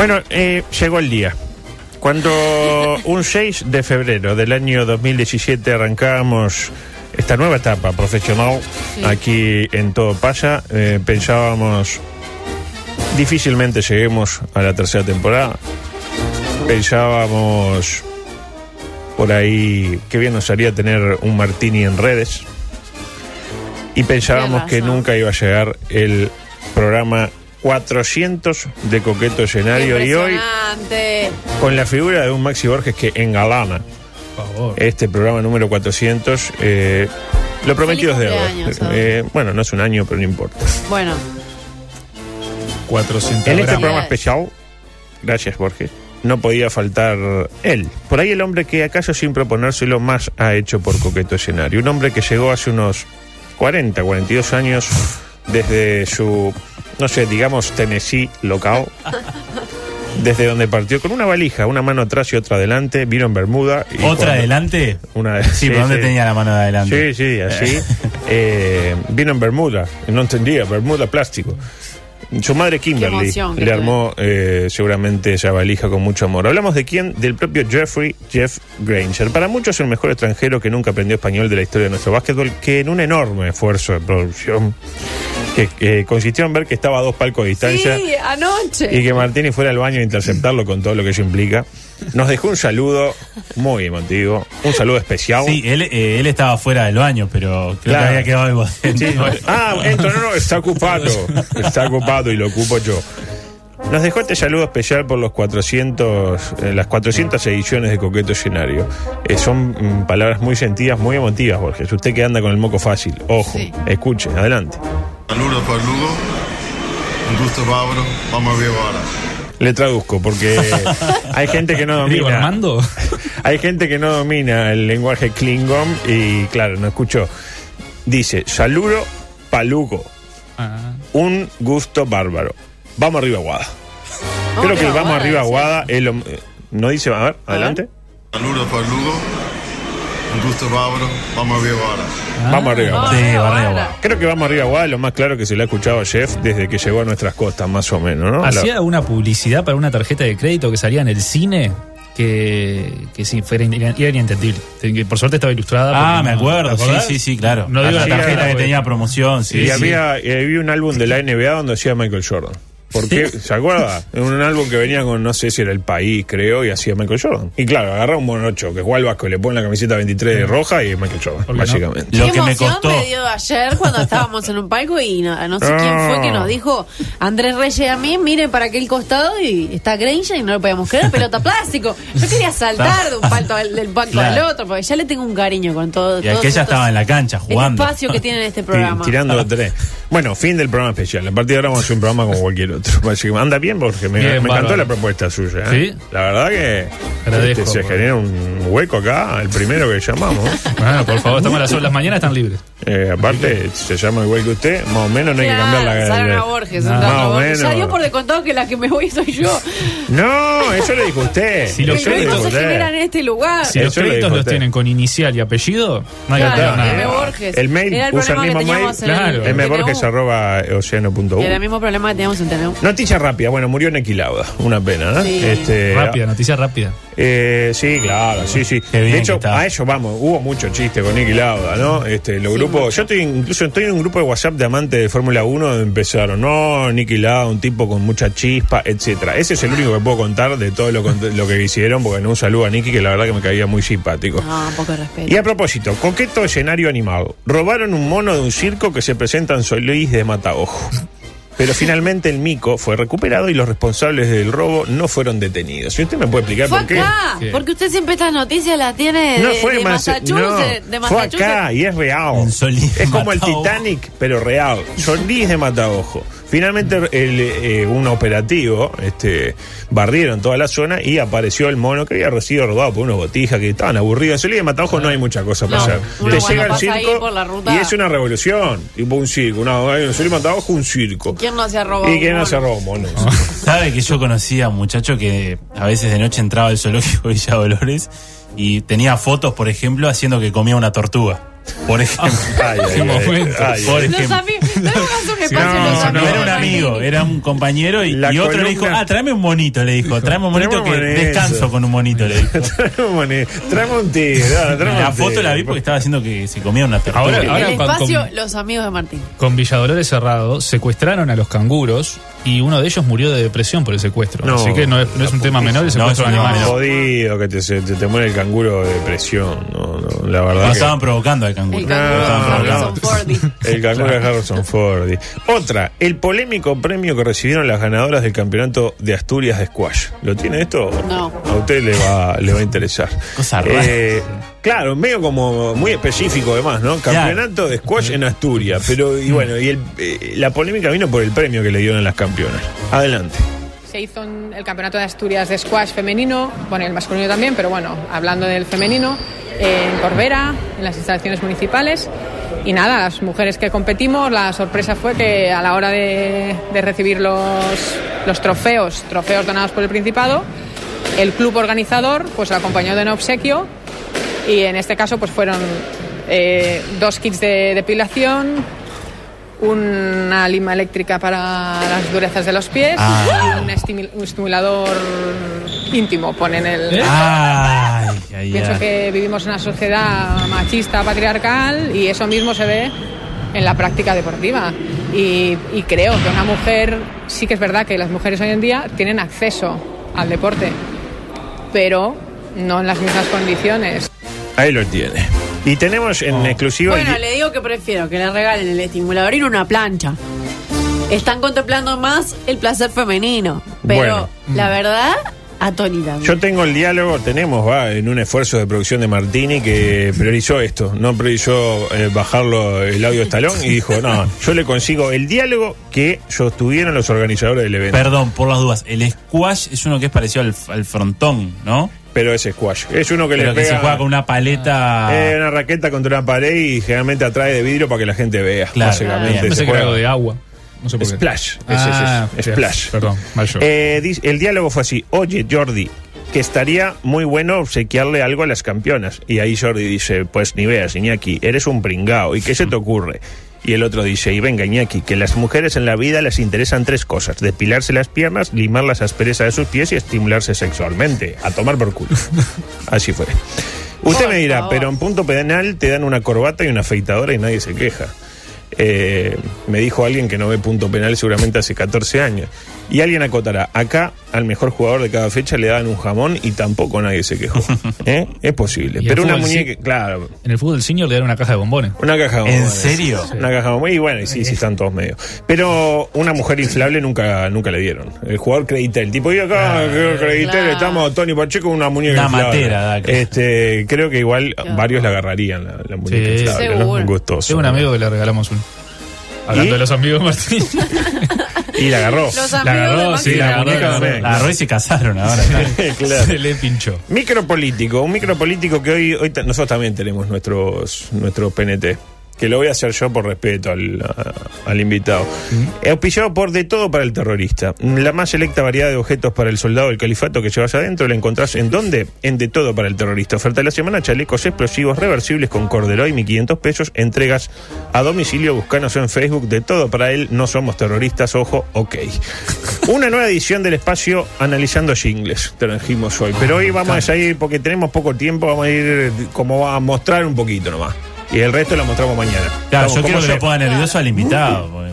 Bueno, eh, llegó el día. Cuando un 6 de febrero del año 2017 arrancábamos esta nueva etapa profesional aquí en Todo Pasa, eh, pensábamos difícilmente lleguemos a la tercera temporada. Pensábamos por ahí que bien nos haría tener un martini en redes. Y pensábamos que nunca iba a llegar el programa 400 de Coqueto Escenario y hoy con la figura de un Maxi Borges que engalana este programa número 400. eh, lo prometido es cumpleaños, ¿sabes? Eh, bueno, no es un año, pero no importa. Bueno, 400 En este gramos. programa especial, gracias Borges, no podía faltar él. Por ahí el hombre que acaso sin proponérselo más ha hecho por Coqueto Escenario. Un hombre que llegó hace unos 40, 42 años desde su, no sé, digamos Tennessee local. Desde donde partió con una valija, una mano atrás y otra adelante, vino en Bermuda. y ¿Otra cuando- adelante? Una, Sí, ¿por dónde tenía la mano de adelante? Sí, sí, así. Eh, vino en Bermuda, no entendía, Bermuda plástico. Su madre Kimberly emoción le armó eh, seguramente esa valija con mucho amor. Hablamos de quién? Del propio Jeffrey Jeff Granger. Para muchos el mejor extranjero que nunca aprendió español de la historia de nuestro básquetbol, que en un enorme esfuerzo de producción que, que consistió en ver que estaba a dos palcos de distancia sí, anoche. y que Martini fuera al baño a interceptarlo con todo lo que eso implica. Nos dejó un saludo muy emotivo, un saludo especial. Sí, él, eh, él estaba fuera del baño, pero creo Claro. que había quedado igual. Sí, ah, entro, no, no, está ocupado. Está ocupado y lo ocupo yo. Nos dejó este saludo especial por los 400, eh, las 400 ediciones de Coqueto Escenario. Eh, son mm, palabras muy sentidas, muy emotivas, Borges. Usted que anda con el moco fácil, ojo, Sí. escuche, adelante. Saludos para Lugo. Un gusto, Pablo. Vamos a ver ahora. Le traduzco porque hay gente que no Digo, domina. Armando. Hay gente que no domina el lenguaje Klingon y claro, no escuchó. Dice, saludo palugo. Ah. Un gusto bárbaro. Vamos arriba, Guada. Creo que el vamos arriba. Guada, es lo- eh, no dice, a ver, adelante. Saludos para Lugo. Un gusto, Pablo. Vamos a ver ahora. Vamos arriba, Vamos Guada. Sí, arriba. Creo que vamos arriba, Guada, es lo más claro que se le ha escuchado a Jeff desde que llegó a nuestras costas, más o menos, ¿no? Hacía La- una publicidad para una tarjeta de crédito que salía en el cine que, que sí, fuera in- era inentendible. Por suerte estaba ilustrada. Ah, me acuerdo, ¿te sí, sí, sí, claro. No digo la tarjeta que tenía promoción, sí. y sí. había, y había un álbum de la NBA donde hacía Michael Jordan. ¿Por qué? ¿Se acuerda? Un álbum que venía con, no sé si era el país, creo, y hacía Michael Jordan. Y claro, agarra un monocho que juega al Vasco, le pone la camiseta 23 roja y es Michael Jordan, ¿Por qué no? básicamente. Lo Qué que me emoción costó. me dio ayer cuando estábamos en un palco y no, no sé quién fue que nos dijo Andrés Reyes a mí, mire para aquel costado y está Granger y no lo podíamos creer, pelota plástico. Yo quería saltar de un palco al, del palco Claro. al otro porque ya le tengo un cariño con todo. Y aquella estos- estaba en la cancha jugando. El espacio que tiene en este programa. Tirando tres. Bueno, fin del programa especial. A partir de ahora vamos a hacer un programa como cualquier otro. Básicamente. Anda bien porque me, Bien, me encantó la propuesta suya. ¿eh? Sí. La verdad que Agradezco, este, se por- genera un hueco acá, el primero que llamamos. Bueno, por favor, estamos a las, las mañanas están libres. Eh, aparte, se llama igual que usted, más o menos no hay que cambiar la Salgan a la- Borges, a Más o Borges. Ya menos. dio por descontado que la que me voy soy yo. No, eso lo dijo usted. Si Que los el Eso lo crédito dijo se usted. genera en este lugar. Si Eso los lo créditos los usted. tienen con inicial y apellido, no hay que Claro, hacer nada. M. Borges. El mail usa el que mismo mail. Claro. en el mborges TNU. arroba oceano.u. Era el mismo problema que teníamos en Noticia rápida, bueno, murió Nequilauda, una pena, ¿no? Sí. Este, Rápida, noticia rápida. Eh, sí, claro, sí, sí. Qué bien de hecho, que está. a eso vamos, hubo mucho chiste con Nicky Lauda, ¿no? Este, los Sí, grupos, mucho. yo estoy incluso estoy en un grupo de WhatsApp de amantes de Fórmula 1 donde empezaron, no, Nicky Lauda, un tipo con mucha chispa, etcétera. Ese es el único que puedo contar de todo lo, lo que hicieron, porque no un saludo a Nicky que la verdad que me caía muy simpático. No, poco de respeto. Y a propósito, coqueto escenario animado. Robaron un mono de un circo que se presenta en Luis de Mataojo. Pero finalmente el mico fue recuperado y los responsables del robo no fueron detenidos. ¿Y usted me puede explicar Fue por qué? acá, ¿Qué? porque usted siempre estas noticias las tiene de, No fue de más, Massachusetts. no, de fue Massachusetts. acá y es real. Es como el. Titanic, pero real. Solís de Mataojo. Finalmente, el, eh, un operativo, este, barrieron toda la zona y apareció el mono que había recibido robado por unos botijas que estaban aburridos. En Solís de Mataojo no hay mucha cosa para No, hacer. Te llega el circo ruta- y es una revolución, tipo un circo. Hay en Solís de Mataojo un circo. ¿Quién no se ha robado? ¿Y quién no se mono? robó monos? Sabe que yo conocía a un muchacho que a veces de noche entraba al zoológico Villa Dolores y tenía fotos, por ejemplo, haciendo que comía una tortuga. Por ejemplo. Ay, ay, momento. ay, Por ejemplo. No no, a los no, No, amigos. era un amigo, era un compañero y, y otro le dijo, ah, tráeme un monito, le dijo, tráeme un monito Tráeme que monito. descanso con un monito, le dijo. Traeme un moni- traeme un traeme La un foto la vi porque estaba haciendo que se comía una tortuga. Ahora- ahora- El espacio, con- los amigos de Martín. Con Villadolores cerrado, secuestraron a los canguros y uno de ellos murió de depresión por el secuestro. No. Así que no es, no es un tema menor el secuestro No, de animales. Jodido que te, te, te muere el canguro de depresión. No, no, la verdad. No que- estaban provocando al canguro. El canguro de no, Harrison no. Fordy. El canguro de Harrison Ford. Otra, el polémico premio que recibieron las ganadoras del campeonato de Asturias de Squash. ¿Lo tiene esto? No. A usted le va, le va a interesar. Cosa rara. Eh, claro, medio como muy específico además, ¿no? Campeonato de Squash en Asturias. Pero, y bueno, y el, eh, la polémica vino por el premio que le dieron a las campeonas. Adelante. Se hizo un- el campeonato de Asturias de squash femenino, bueno, el masculino también, pero bueno, hablando del femenino, en Corbera, en las instalaciones municipales. Y nada, las mujeres que competimos, la sorpresa fue que a la hora de, de recibir los, los trofeos, trofeos donados por el Principado, el club organizador pues la acompañó de un obsequio y en este caso pues fueron eh, dos kits de depilación, una lima eléctrica para las durezas de los pies Ah. y un, estimil- un estimulador íntimo, ponen el... ¿Eh? Ay, ay, Pienso ay. que vivimos en una sociedad machista, patriarcal y eso mismo se ve en la práctica deportiva. Y, y creo que una mujer, sí que es verdad que las mujeres hoy en día tienen acceso al deporte, pero no en las mismas condiciones. Ahí lo tiene. Y tenemos en exclusiva. el Bueno, le digo que prefiero que le regalen el estimulador y no una plancha. Están contemplando más el placer femenino. Pero Bueno. la verdad, atónita. Yo tengo el diálogo, tenemos, va, en un esfuerzo de producción de Martini que priorizó esto, no priorizó eh, bajarlo el audio estalón y dijo, no, yo le consigo el diálogo que sostuvieron los organizadores del evento. Perdón, por las dudas. El squash es uno que es parecido al, al frontón, ¿no? Pero es squash. Es uno que Pero le que pega se juega con una paleta. eh, una raqueta contra una pared y generalmente atrae de vidrio para que la gente vea. Claro, básicamente. Pensé Se que era juega- algo de agua. No sé por qué. Splash. Es, Ah, es- es- Splash. Perdón, mal yo. Eh, dice- el diálogo fue así: Oye, Jordi, que estaría muy bueno obsequiarle algo a las campeonas. Y ahí Jordi dice: Pues ni veas, Iñaki, eres un pringao. ¿Y qué se te ocurre? Y el otro dice: Y venga, Iñaki, que las mujeres en la vida les interesan tres cosas: depilarse las piernas, limar las asperezas de sus pies y estimularse sexualmente. A tomar por culo. Así fue. Usted me dirá, pero en punto penal te dan una corbata y una afeitadora y nadie se queja. Eh, me dijo alguien que no ve punto penal seguramente hace 14 años. Y alguien acotará, acá al mejor jugador de cada fecha le daban un jamón y tampoco nadie se quejó. ¿Eh? Es posible. Pero una muñeca, claro, En el fútbol senior le dan una caja de bombones. una caja de ¿En bombones. serio? Una caja de bombones. Y bueno, y sí, sí, están todos medio. Pero una mujer inflable nunca, nunca le dieron. El jugador creditel. El tipo, y acá, creditel, Claro. estamos Tony Pacheco, una muñeca Una inflable. matera, da, claro. Este, creo que igual Claro. varios la agarrarían, la, la muñeca Sí. inflable. ¿no? Gustoso. Tengo un amigo que le regalamos uno. Hablando ¿Y? de los amigos Martín. Y la agarró. Los La amigos agarró, sí, la agarró. muñeca la agarró. también. La agarró y se casaron ahora. Claro. Se le pinchó. Micropolítico, un micropolítico que hoy, hoy ta- nosotros también tenemos nuestros, nuestros PNT. Que lo voy a hacer yo por respeto al, a- al invitado. Auspiciado por De Todo para el Terrorista. La más selecta variedad de objetos para el soldado del califato que llevas adentro la encontrás en dónde? En De Todo para el Terrorista. Oferta de la semana, chalecos explosivos reversibles con corderoy, 1500 pesos. Entregas a domicilio. Buscanos en Facebook. De Todo para él. No somos terroristas. Ojo, ok. Una nueva edición del espacio analizando jingles. Trajimos hoy. Pero hoy vamos a ir, porque tenemos poco tiempo, vamos a ir como a mostrar un poquito nomás. Y el resto lo mostramos mañana. Claro, yo ¿cómo quiero que se- lo ponga nervioso al invitado. porque-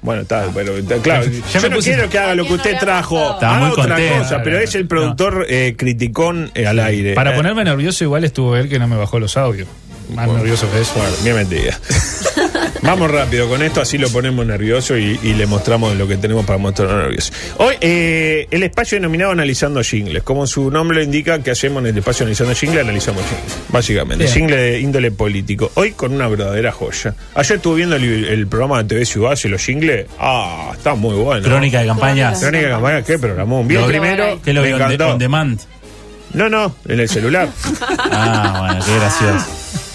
Bueno, está, pero está claro. Ya yo me no puse- quiero que haga lo que ¿Quién no usted trajo. Haga muy otra cosa, pero es el productor eh, criticón eh, al aire. Para Eh, ponerme nervioso, igual estuvo él que no me bajó los audios. Más nervioso que eso. Bueno, bien metida. Vamos rápido con esto, así lo ponemos nervioso y, y le mostramos lo que tenemos para mostrarlo nervioso. Hoy, eh, el espacio denominado Analizando Jingles. Como su nombre lo indica, que hacemos en el espacio Analizando Jingles? Analizamos jingles, básicamente. Bien. Jingle de índole político. Hoy con una verdadera joya. Ayer estuve viendo el, el programa de TV Ciudad y los jingles. Ah, está muy bueno. Crónica de campañas. Crónica de campaña, ¿qué programó? Vi el Lo- primero, ¿Qué lo me vio on, de- encantó. on demand? No, no, en el celular. Ah, bueno, qué gracioso.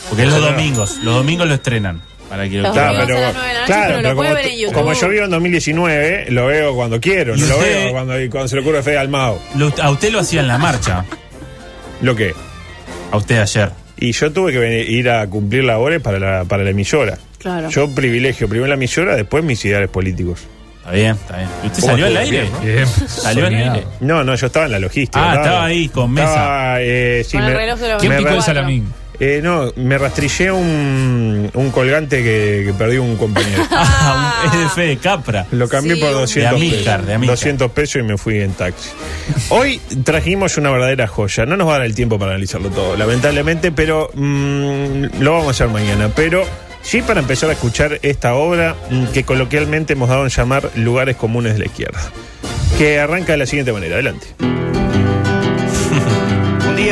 Porque los domingos. Los domingos lo estrenan. Para que lo Los Claro, domingos pero, claro, pero como, ver en YouTube. como yo vivo en 2019, lo veo cuando quiero, ¿Y no lo veo cuando, cuando se le ocurre Fede Almao. Lo- a usted lo hacía en la marcha. ¿Lo que? A usted ayer. Y yo tuve que venir- ir a cumplir labores para la, para la emisora. Claro. Yo privilegio primero la emisora, después mis ideales políticos. Está bien, está bien. ¿Y ¿Usted ¿Cómo salió al aire? Bien, ¿no? Bien. ¿Salió al aire? No, no, yo estaba en la logística. Ah, estaba ahí, con mesa. Estaba, eh, sí, Con el reloj de la ¿Quién me picó el ra- salamín? Eh, no, me rastrillé un, un colgante que, que perdió un compañero. Ah, un- es de Fede Capra. Lo cambié Sí, por un- 200 De Amílcar, pesos. de Amílcar. 200 pesos y me fui en taxi. Hoy trajimos una verdadera joya. No nos va a dar el tiempo para analizarlo todo, lamentablemente, pero mm, lo vamos a hacer mañana. Pero sí para empezar a escuchar esta obra mm, que coloquialmente hemos dado en llamar Lugares Comunes de la Izquierda. Que arranca de la siguiente manera. Adelante.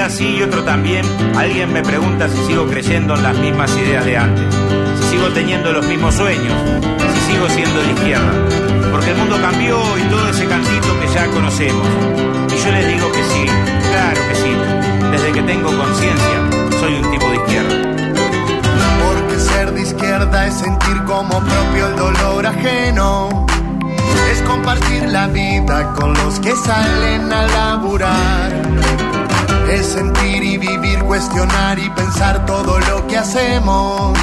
Sí y otro también, alguien me pregunta si sigo creyendo en las mismas ideas de antes, si sigo teniendo los mismos sueños, si sigo siendo de izquierda. Porque el mundo cambió y todo ese cantito que ya conocemos. Y yo les digo que sí, claro que sí. Desde que tengo conciencia, soy un tipo de izquierda. Porque ser de izquierda es sentir como propio el dolor ajeno. Es compartir la vida con los que salen a laburar. Es sentir y vivir, cuestionar y pensar todo lo que hacemos.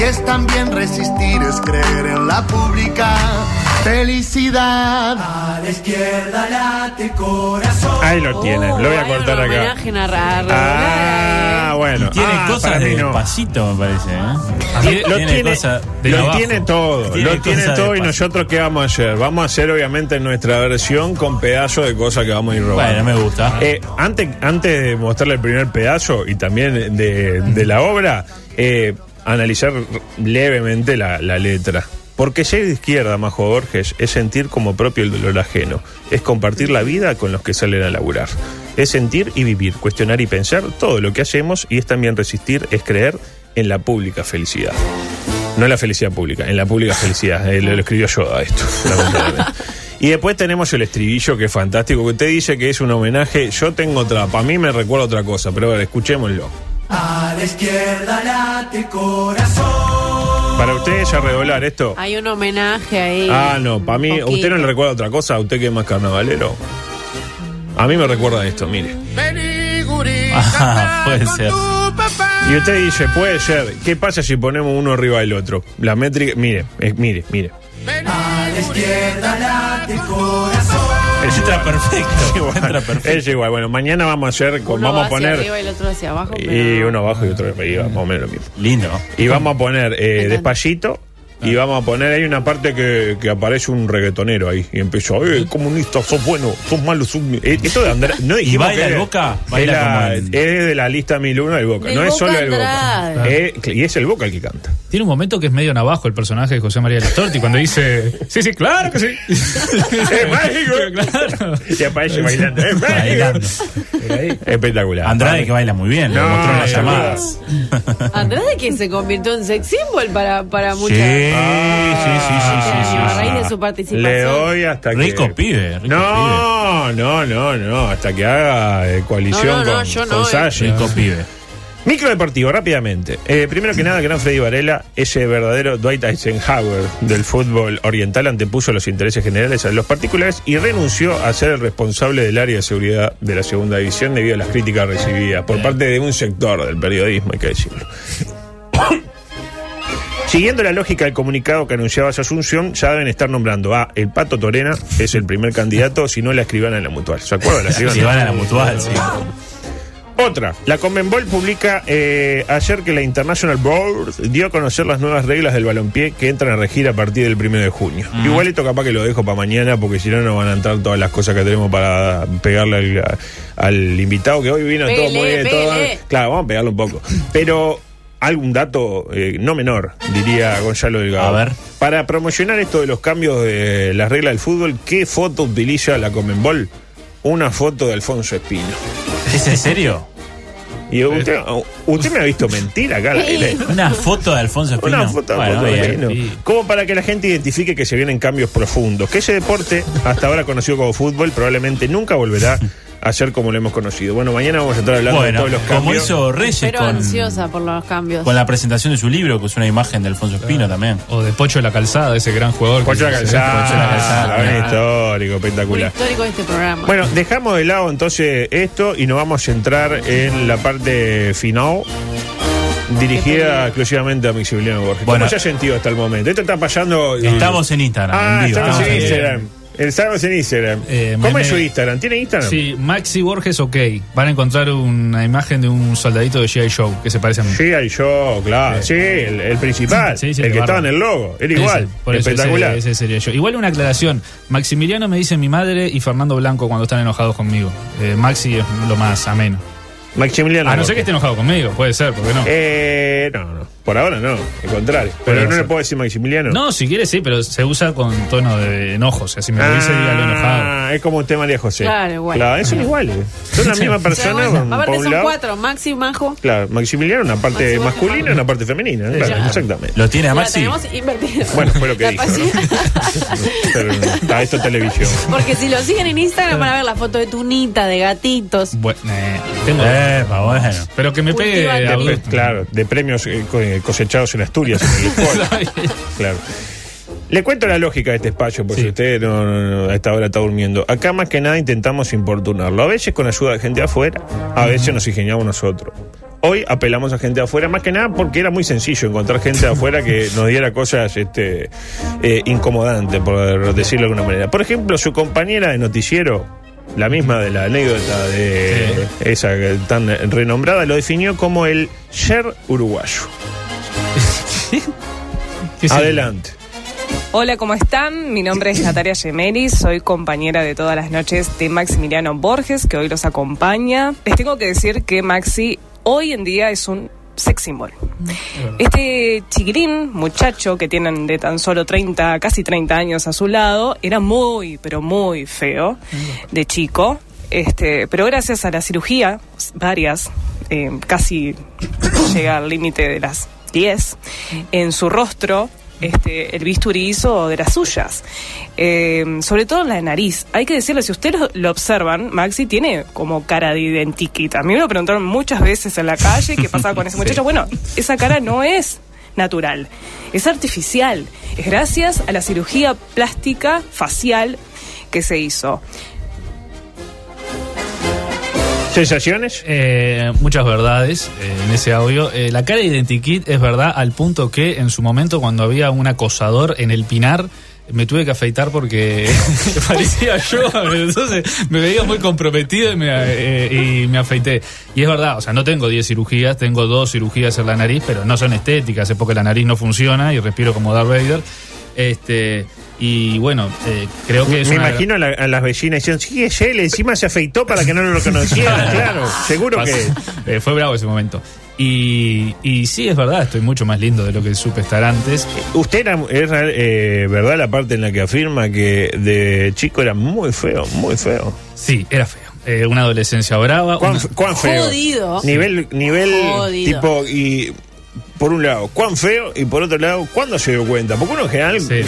Y es también resistir, es creer en la pública felicidad. A la izquierda late corazón. Ahí lo tienes. Lo voy a hay cortar acá. Ah, bueno. Y tiene Ah, cosas de no. despacito, me parece. ¿eh? Tiene- Lo Tiene tiene, de lo tiene todo, Tiene lo tiene todo y nosotros qué vamos a hacer? Vamos a hacer obviamente nuestra versión con pedazos de cosas que vamos a ir robando. Bueno, me gusta. Eh, antes, antes de mostrarle el primer pedazo y también de, de la obra, eh, analizar levemente la, la letra. Porque ser de izquierda, Majo Borges, es sentir como propio el dolor ajeno. Es compartir la vida con los que salen a laburar. Es sentir y vivir, cuestionar y pensar todo lo que hacemos y es también resistir, es creer en la pública felicidad. No en la felicidad pública, en la pública felicidad. Eh, lo, escribió Yoda esto, lamentablemente. Y después tenemos el estribillo que es fantástico, que usted dice que es un homenaje. Yo tengo otra, para mí me recuerda otra cosa, pero a ver, escuchémoslo. A la izquierda late corazón. Para usted es a redoblar esto. Hay un homenaje ahí. Ah, no, para mí, ¿a Poquito. usted no le recuerda otra cosa? ¿A usted que es más carnavalero? A mí me recuerda esto, mire. Ah, puede ser. Y usted dice, puede ser, ¿qué pasa si ponemos uno arriba del otro? La métrica, mire, eh, mire, mire. A la izquierda late corazón. Entra perfecto. igual, Entra perfecto. es igual. Bueno, mañana vamos a hacer, con- Uno vamos va a hacia poner... arriba y el otro hacia abajo. Y pero- uno abajo y otro arriba, más o menos lo mismo. Lindo. Y vamos a poner eh, encanta. Y vamos a poner ahí una parte que, que aparece un reggaetonero ahí. Y empieza, eh, comunista, sos bueno, sos malo, sos... mi-". Eh, Esto de Andrés... No ¿Y baila que el es- Boca? Es, Baila la- como el- es de la lista 1001 del Boca. No es solo el Boca. Andrade. Y es el Boca el que canta. Tiene un momento que es medio navajo el personaje de José María Listorti cuando dice, sí, sí, claro que sí. ¡Es mágico! claro. Y aparece bailando. ¡Es! Bailando. Espectacular. Andrade que baila muy bien, lo No, mostró en las llamadas. Andrade que se convirtió en sex symbol para, para Sí, muchas. Sí, sí, sí, sí, sí, a raíz de su participación. Le doy hasta que... Rico pibe, rico No, no, no, no. Hasta que haga eh, coalición No, no, no, con, yo con no, eh. Salle. Rico pibe. Micro deportivo, rápidamente. Eh, primero que nada, gran Freddy Varela, ese verdadero Dwight Eisenhower del fútbol oriental, antepuso los intereses generales a los particulares y renunció a ser el responsable del área de seguridad de la segunda división debido a las críticas recibidas por parte de un sector del periodismo, hay que decirlo. Siguiendo la lógica del comunicado que anunciaba su asunción, ya deben estar nombrando a El Pato Torena, es el primer candidato, si no la escriban en la mutual. ¿Se acuerdan de la escribana? A la mutual, sí. Otra, la Conmebol publica eh, ayer que la International Board dio a conocer las nuevas reglas del balompié que entran a regir a partir del primero de junio. Igual esto capaz que lo dejo para mañana porque si no no van a entrar todas las cosas que tenemos para pegarle al, al invitado que hoy vino todo muy bien. todo- claro, vamos a pegarle un poco. Pero algún dato eh, no menor, diría Gonzalo Delgado. A ver. Para promocionar esto de los cambios de las reglas del fútbol, ¿qué foto utiliza la Comenbol? Una foto de Alfonso Espino. ¿Es en serio? Y usted, usted me ha visto mentir acá. Una foto de Alfonso Espino. Una foto de Bueno, Alfonso bien. Espino. Como para que la gente identifique que se vienen cambios profundos. Que ese deporte, hasta ahora conocido como fútbol, probablemente nunca volverá a ser como lo hemos conocido. Bueno, mañana vamos a estar hablando de todos los como cambios. hizo Reyes Pero con, ansiosa por los cambios. con la presentación de su libro, que es una imagen de Alfonso Espino también. O de Pocho de la Calzada, ese gran jugador. que- Pocho de la Calzada, Pocho de la Calzada, un histórico, espectacular. histórico de este programa. Bueno, dejamos de lado entonces esto y nos vamos a centrar en la parte final dirigida exclusivamente a Maximiliano Borges. Bueno. ¿Cómo se ha sentido hasta el momento? Esto está pasando... Estamos en Instagram, Ah, en vivo. estamos en Estamos en Instagram. Estamos en Instagram. Eh, ¿Cómo meme- es su Instagram? ¿Tiene Instagram? Sí, Maxi Borges OK. Van a encontrar una imagen de un soldadito de G.I. Joe que se parece a mí. Hay yo, claro. Sí, el, el principal. Sí, sí, el que barro. estaba en el logo. Era igual. Ese, por eso espectacular. Ese, ese sería yo. Igual una aclaración. Maximiliano me dice mi madre y Fernando Blanco cuando están enojados conmigo. Eh, Maxi es lo más ameno. Maximiliano. A no ser que esté enojado conmigo, puede ser, ¿por qué no? Eh, no, no. Por ahora no. Al contrario. Pero no le puedo decir Maximiliano. No, si quiere sí, pero se usa con tono de enojo. O sea, si me lo dice, dígalo enojado. Ah, es como usted María José. Claro, igual. Claro, son iguales. Son la misma persona. por- por aparte un son lado. cuatro, Maxi, Majo. Claro, Maximiliano, una parte Maxi, masculina y Majo. una parte femenina. Claro, exactamente. ¿Lo tiene a La Maxi? tenemos invertida. Bueno, fue lo que La dijo. ¿no? pasión- Pero está esto es televisión. Porque si lo siguen en Instagram van a ver la foto de tunita, de gatitos. Bueno, eh, tengo- Epa, bueno. pero que me pegue a De- claro, de premios eh, co- eh, cosechados en Asturias, en el. Claro. Le cuento la lógica de este espacio, porque Sí. usted no, no, no, a esta hora está durmiendo. Acá más que nada intentamos importunarlo. A veces con ayuda de gente de afuera, a veces nos ingeniamos nosotros. Hoy apelamos a gente de afuera, más que nada porque era muy sencillo encontrar gente de afuera que nos diera cosas este, eh, incomodantes, por decirlo de alguna manera. Por ejemplo, su compañera de noticiero, la misma de la anécdota de esa tan renombrada, lo definió como el ser uruguayo. Adelante. Hola, ¿cómo están? Mi nombre es Natalia Gemeris, soy compañera de todas las noches de Maximiliano Borges, que hoy los acompaña. Les tengo que decir que Maxi hoy en día es un sex symbol. Este chiquirín, muchacho que tienen de tan solo 30, casi 30 años a su lado, era muy, pero muy feo de chico. Este, pero gracias a la cirugía, varias, eh, casi llega al límite de las 10, en su rostro, este, el bisturí hizo de las suyas. Eh, sobre todo en la nariz. Hay que decirlo, si ustedes lo, lo observan, Maxi tiene como cara de identiquita. A mí me lo preguntaron muchas veces en la calle qué pasaba con ese muchacho. Bueno, esa cara no es natural, es artificial. Es gracias a la cirugía plástica facial que se hizo. ¿Sensaciones? Eh, muchas verdades eh, en ese audio. Eh, la cara de Identikit es verdad al punto que en su momento cuando había un acosador en el Pinar me tuve que afeitar porque parecía yo, entonces me veía muy comprometido y me, eh, y me afeité. Y es verdad, o sea, no tengo 10 cirugías, tengo dos cirugías en la nariz, pero no son estéticas, es porque la nariz no funciona y respiro como Darth Vader. Este, y bueno, eh, creo que es Me una- imagino a, la- a las vecinas diciendo, sí, es él, encima se afeitó para que no lo conocieran, claro, seguro que... Eh, fue bravo ese momento. Y, y sí, es verdad, estoy mucho más lindo de lo que supe estar antes. Usted era, es eh, verdad la parte en la que afirma que de chico era muy feo, muy feo. Sí, era feo. Eh, una adolescencia brava. ¿Cuán, una- cuán feo? Jodido. Nivel, nivel Jodido. tipo, y por un lado, cuán feo, y por otro lado, ¿cuándo se dio cuenta? Porque uno en general, Sí.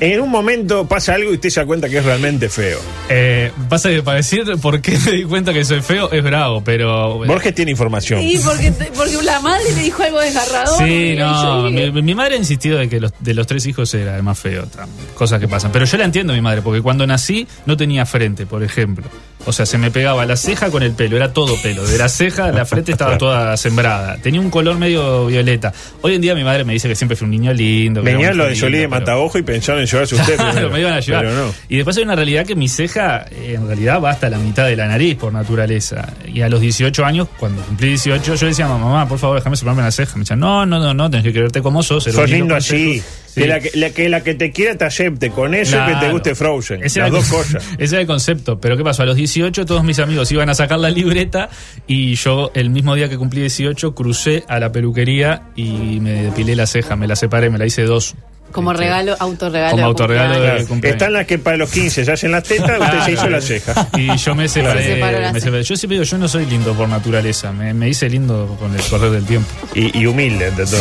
En un momento pasa algo y usted se da cuenta que es realmente feo. Eh, pasa que para decir por qué me di cuenta que soy feo es bravo, pero. Borges tiene información. Sí, porque, porque la madre le dijo algo desgarrador. Sí, no, mi, mi madre ha insistido de que los, de los tres hijos era el más feo, cosas que pasan. Pero yo la entiendo a mi madre, porque cuando nací no tenía frente, por ejemplo. O sea, se me pegaba la ceja con el pelo, era todo pelo. De la ceja, la frente estaba toda sembrada. Tenía un color medio violeta. Hoy en día mi madre me dice que siempre fui un niño lindo. que era Venía muy lo de Solí de Mataojo y pensaron en llevarse a usted. Claro, me iban a llevar. Pero no. Y después hay una realidad que mi ceja, en realidad, va hasta la mitad de la nariz por naturaleza. Y a los 18 años, cuando cumplí 18, yo decía, mamá, por favor, déjame soparme la ceja. Me decían, no, no, no, no, tenés que quererte como sos. Sos lindo así. Cejas". Que, la que, la que la que te quiera te acepte con eso que te guste Frozen. Ese las dos el- cosas. Ese era el concepto. Pero ¿qué pasó? A los 18 todos mis amigos iban a sacar la libreta y yo el mismo día que cumplí 18 crucé a la peluquería y me depilé la ceja, me la separé, me la hice dos. Como regalo, autorregalo. Como de autorregalo de cumpleaños. cumpleaños. Están las que para los 15 se hacen las tetas, usted se hizo la ceja. Y yo me separé. Se la me ceja. separé. Yo siempre digo, yo no soy lindo por naturaleza, me, me hice lindo con el correr del tiempo. Y, y humilde ante todo.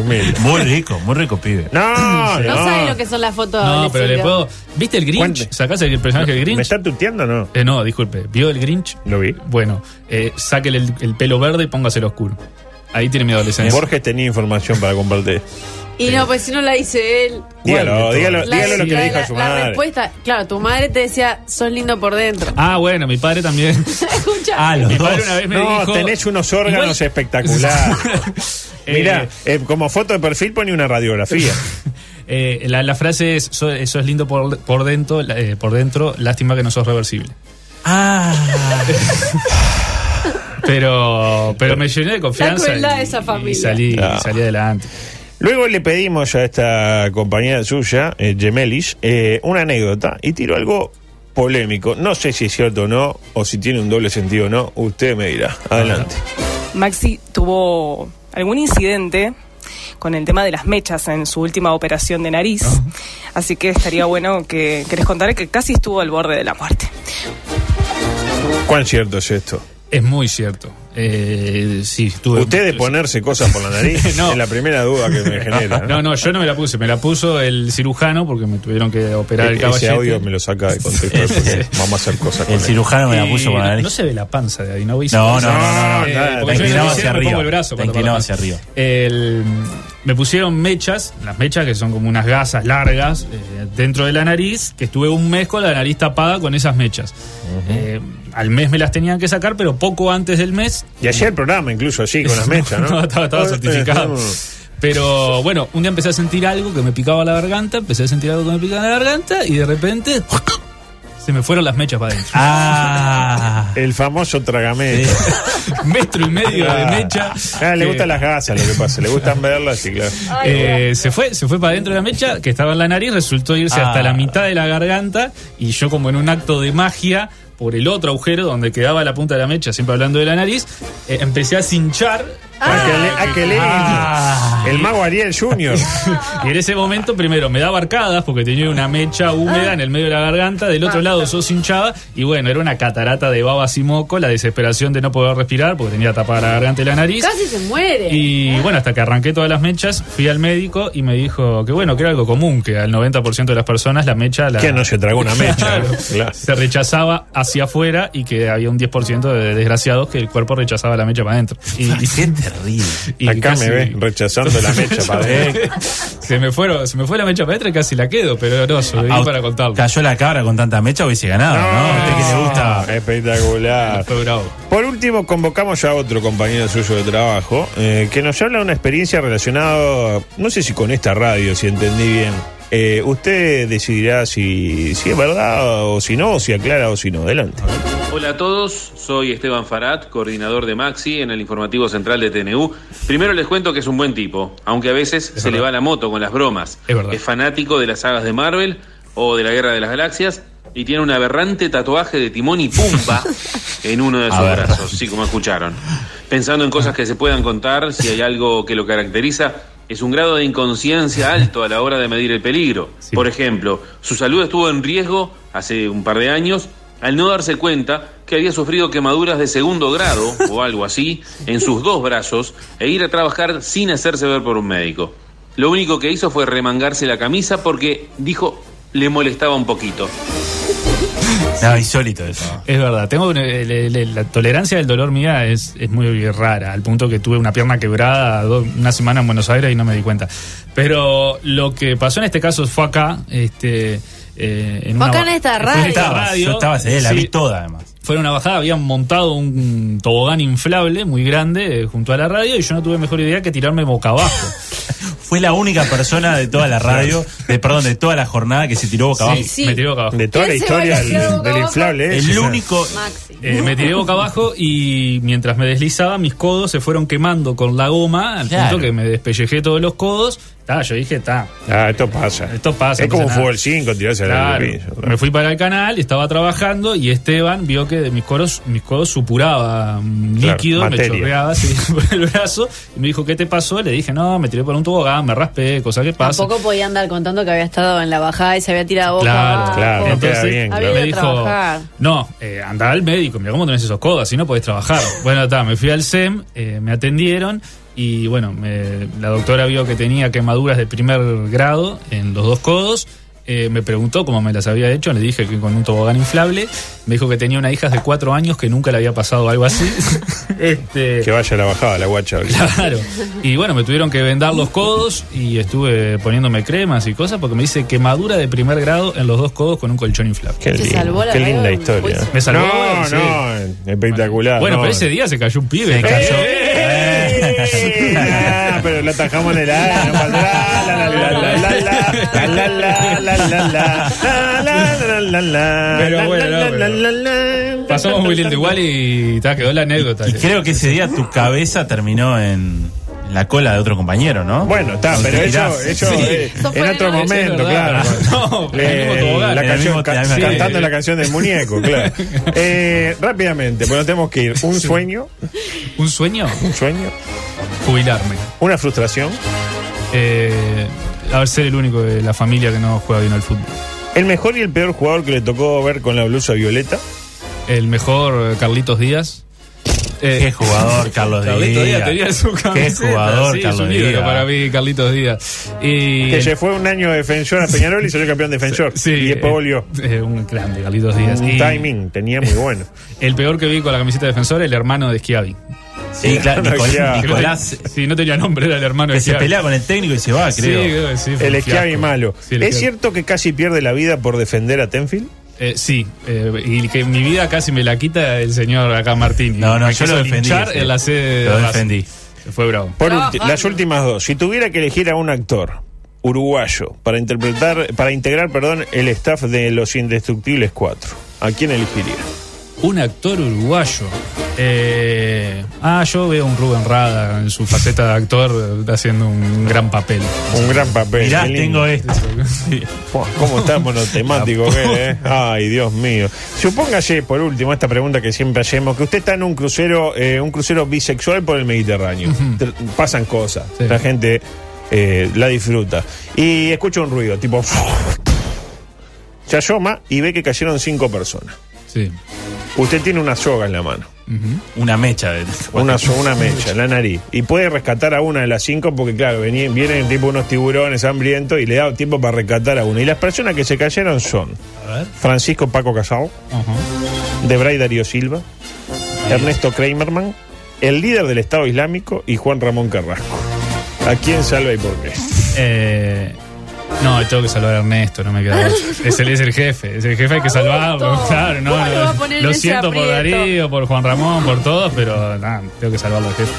Humilde. Muy rico, muy rico, pibe. No, no. No sabe lo que son las fotos No, pero le puedo. ¿Viste el Grinch? Cuente. ¿Sacás el personaje del Grinch? ¿Me está tuteando o no? Eh, no, disculpe. ¿Vio el Grinch? Lo vi. Bueno, eh, sáquele el, el pelo verde y póngaselo oscuro. Ahí tiene mi adolescencia. Borges tenía información para compartir. Y no, pues si no la dice él. Dígalo, dígalo, La- dígalo lo que la- le dijo a la- su La madre. respuesta, claro, tu madre te decía, sos lindo por dentro. Ah, bueno, mi padre también. Escucha. Ah, los mi dos. padre una vez me No, dijo. tenés unos órganos Igual- espectaculares. Eh, Mira, eh, como foto de perfil pone una radiografía. eh, la, la frase es: "So- eh, sos, lindo por, por dentro, la- eh, por dentro, lástima que no sos reversible. Ah, Pero, pero me llené de confianza. crueldad y- de esa y familia. salí, Ah. y salí adelante. Luego le pedimos a esta compañera suya, eh, Gemelis, eh, una anécdota y tiró algo polémico. No sé si es cierto o no, o si tiene un doble sentido o no. Usted me dirá. Adelante. Maxi tuvo algún incidente con el tema de las mechas en su última operación de nariz. Así que estaría bueno que, que les contara que casi estuvo al borde de la muerte. ¿Cuán cierto es esto? Es muy cierto. Eh, sí, tuve. Usted de ponerse cosas por la nariz No. es la primera duda que me genera. No, no, yo no me la puse, me la puso el cirujano porque me tuvieron que operar el Ese caballete. audio me lo saca de contexto porque vamos a hacer cosas con el él. cirujano me la puso con la no, nariz. no se ve la panza de ahí, ¿no? No, no, no, no, no. Eh, me hacia arriba. el brazo para- hacia arriba. El- me pusieron mechas, las mechas que son como unas gasas largas eh, dentro de la nariz, que estuve un mes con la nariz tapada con esas mechas. Eh, al mes me las tenían que sacar, pero poco antes del mes Y ayer el programa, incluso así, con las mechas, ¿no? No, estaba, estaba certificado. Pero bueno, un día empecé a sentir algo que me picaba la garganta, empecé a sentir algo que me picaba la garganta y de repente se me fueron las mechas para adentro. Ah, El famoso tragamento. Metro y medio de mecha. Ah, le gustan las gasas, lo que pasa. Le gustan verlas, sí, claro. eh, se fue, se fue para adentro de la mecha que estaba en la nariz, resultó irse Ah. hasta la mitad de la garganta y yo como en un acto de magia por el otro agujero donde quedaba la punta de la mecha, siempre hablando de la nariz, eh, empecé a cinchar Ah, li- ah. Ah. El mago Ariel Junior. Y en ese momento, primero, me daba arcadas porque tenía una mecha húmeda en el medio de la garganta, del otro lado sos hinchada, y bueno, era una catarata de babas y moco, la desesperación de no poder respirar porque tenía tapada la garganta y la nariz. Casi se muere. Y bueno, hasta que arranqué todas las mechas, fui al médico y me dijo que bueno, que era algo común, que al 90% de las personas la mecha la... ¿Quién no se tragó una mecha? Claro. Claro. se rechazaba hacia afuera y que había un 10% de desgraciados que el cuerpo rechazaba la mecha para adentro. Y, qué terrible. y Acá casi- me ves rechazando la mecha para se me fueron, se me fue la mecha para y casi la quedo, pero no, sobreviví Ah, para contarlo. Cayó la cabra con tanta mecha, hubiese ganado, ¿no? A usted que le gusta. Espectacular. Fue bravo. Por último, convocamos ya a otro compañero suyo de trabajo eh, que nos habla de una experiencia relacionada, no sé si con esta radio, si entendí bien. Eh, usted decidirá si, si es verdad o si no, o si aclara o si no. Adelante. Hola a todos, soy Esteban Farad, coordinador de Maxi en el informativo central de TNU. Primero les cuento que es un buen tipo, aunque a veces se le va la moto con las bromas. Es verdad. fanático de las sagas de Marvel o de la Guerra de las Galaxias y tiene un aberrante tatuaje de Timón y Pumba en uno de sus brazos, sí, como escucharon. Pensando en cosas que se puedan contar, si hay algo que lo caracteriza, es un grado de inconsciencia alto a la hora de medir el peligro. Sí. Por ejemplo, su salud estuvo en riesgo hace un par de años al no darse cuenta que había sufrido quemaduras de segundo grado o algo así en sus dos brazos e ir a trabajar sin hacerse ver por un médico. Lo único que hizo fue remangarse la camisa porque dijo le molestaba un poquito. No, insólito eso. Es verdad, tengo una- le- le- la tolerancia del dolor mía es, es muy rara, al punto que tuve una pierna quebrada do- una semana en Buenos Aires y no me di cuenta. Pero lo que pasó en este caso fue acá, este, eh, en Fue una acá en esta radio. esta Estaba, radio. yo estaba, eh, la Sí, vi toda además. Fue una bajada, habían montado un tobogán inflable muy grande eh, junto a la radio y yo no tuve mejor idea que tirarme boca abajo. Fue la única persona de toda la radio, de, perdón, de toda la jornada que se tiró boca abajo. Sí, Sí. me tiré boca abajo. De toda la ¿Quién se historia del, inflable. El único. Eh, me tiré boca abajo y mientras me deslizaba mis codos se fueron quemando con la goma al Claro. punto que me despellejé todos los codos. Ah, yo dije, está. Ah, esto pasa. Esto pasa. Es como no fútbol nada. 5, tirarse Claro. al. Me fui para el canal, estaba trabajando y Esteban vio que de mis coros, mis codos supuraba un Claro, líquido, me chorreaba así por el brazo y me dijo, ¿qué te pasó? Le dije, no, me tiré por un tobogán, me raspé, cosa que pasa. Tampoco podía andar contando que había estado en la bajada y se había tirado boca Claro, abajo. claro, no queda Entonces, bien, Había claro. ido me dijo, trabajar. no, eh, al médico, mira cómo tenés esos codos, así no podés trabajar. bueno, está, me fui al SEM, eh, me atendieron y bueno, me- la doctora vio que tenía quemaduras de primer grado en los dos codos. eh, me preguntó cómo me las había hecho, le dije que con un tobogán inflable. Me dijo que tenía una hija de cuatro años que nunca le había pasado algo así. este, Que vaya a la bajada, la guacha. Claro. Y bueno, me tuvieron que vendar los codos y estuve poniéndome cremas y cosas porque me dice quemadura de primer grado en los dos codos con un colchón inflable. Qué, lindo, salvó la qué linda historia. juicio. Me salvó, no, sí. no, espectacular. Bueno, no. pero ese día se cayó un pibe. Se cayó. ¡Eh! pero lo atajamos en el aire. Pasamos muy lindo igual y quedó la anécdota. Y creo que ese día tu cabeza terminó en la cola de otro compañero, ¿no? Bueno, está, pero eso, eso Sí. eh, en otro noche, momento, verdad. claro. No, tobogán. la canción, ca- cantando canción. la canción del muñeco, claro. Eh, rápidamente, bueno, tenemos que ir. Un sueño, ¿Un sueño? un sueño, Jubilarme. una frustración, Eh, a ver, ser el único de la familia que no juega bien al fútbol. el mejor y el peor jugador que le tocó ver con la blusa violeta. El mejor, eh, Carlitos Díaz. Eh, Qué jugador, Carlos Carlitos Díaz Díaz. tenía su Qué camiseta. jugador, sí, es Carlos Díaz. para mí, Carlitos Díaz. Y Que se fue un año defensor a Peñarol y salió campeón defensor. Sí, y después eh, volvió. eh, un grande, Carlitos Díaz. Un Y timing tenía muy bueno. El peor que vi con la camiseta de defensor, el hermano de Schiavi. Sí, claro. Nicolás, Sí, no tenía nombre, era el hermano que de se pelea con el técnico y se va, Sí, creo. creo que sí, El Schiavi malo. Sí, el ¿Es cierto que casi pierde la vida por defender a Tenfield? Eh, sí, eh, y que mi vida casi me la quita el señor acá Martín. No, no, Me yo lo defendí, en la sede Lo de defendí. Fue bravo. Por ulti- las últimas dos. Si tuviera que elegir a un actor uruguayo para interpretar, para integrar, perdón, el staff de Los Indestructibles 4, ¿a quién elegiría? Un actor uruguayo. Eh, ah, yo veo un Rubén Rada en su faceta de actor haciendo un gran papel. Un gran papel. Mirá, tengo esto. Sí. Buah, ¿Cómo está monotemático que eh? Ay, Dios mío. Supóngase, por último, esta pregunta que siempre hacemos, que usted está en un crucero, eh, un crucero bisexual por el Mediterráneo. Pasan cosas, Sí. la gente eh, la disfruta. Y escucha un ruido, tipo... Se asoma y ve que cayeron cinco personas. Sí. Usted tiene una soga en la mano. Una mecha de. Una, so- una mecha en la nariz. Y puede rescatar a una de las cinco porque, claro, vienen tipo unos tiburones hambrientos y le da tiempo para rescatar a una. Y las personas que se cayeron son A ver. Francisco Paco Casal. Debray Darío Silva, Ernesto Kramerman, el líder del Estado Islámico y Juan Ramón Carrasco. ¿A quién salva y por qué? Eh, no, tengo que salvar a Ernesto, no me queda. Es el, es el jefe, es el jefe, hay que salvarlo. Claro, no, ¿cómo lo lo siento por? Darío, por Juan Ramón, por todos, pero nada, tengo que salvarlo al jefe.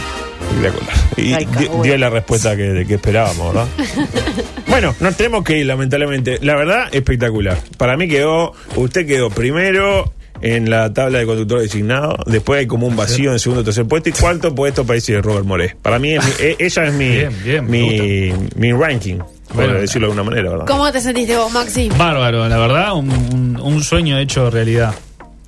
Espectacular. Y Ay, dio la respuesta que, que esperábamos, ¿verdad? bueno, nos tenemos que ir, lamentablemente. La verdad, espectacular. Para mí quedó, usted quedó primero en la tabla de conductor designado, después hay como un vacío en segundo o tercer puesto y cuarto puesto para decir Robert Moré. Para mí, es mi- e- ella es mi, Bien, bien, mi, mi ranking, Bueno, decirlo de alguna manera, ¿verdad? ¿Cómo te sentiste vos, Maxi? Bárbaro, la verdad, un, un- un sueño hecho realidad.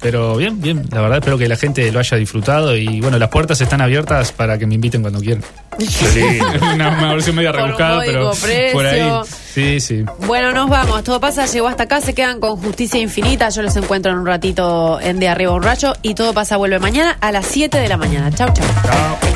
Pero bien, bien, la verdad espero que la gente lo haya disfrutado y bueno, las puertas están abiertas para que me inviten cuando quieran. una, una versión media rebuscada, pero módico por ahí. precio. Sí, sí. Bueno, nos vamos. Todo pasa, llegó hasta acá. Se quedan con Justicia Infinita. Yo los encuentro en un ratito en De Arriba un Rayo. Y Todo pasa vuelve mañana a las 7 de la mañana. Chau, chau. Chao.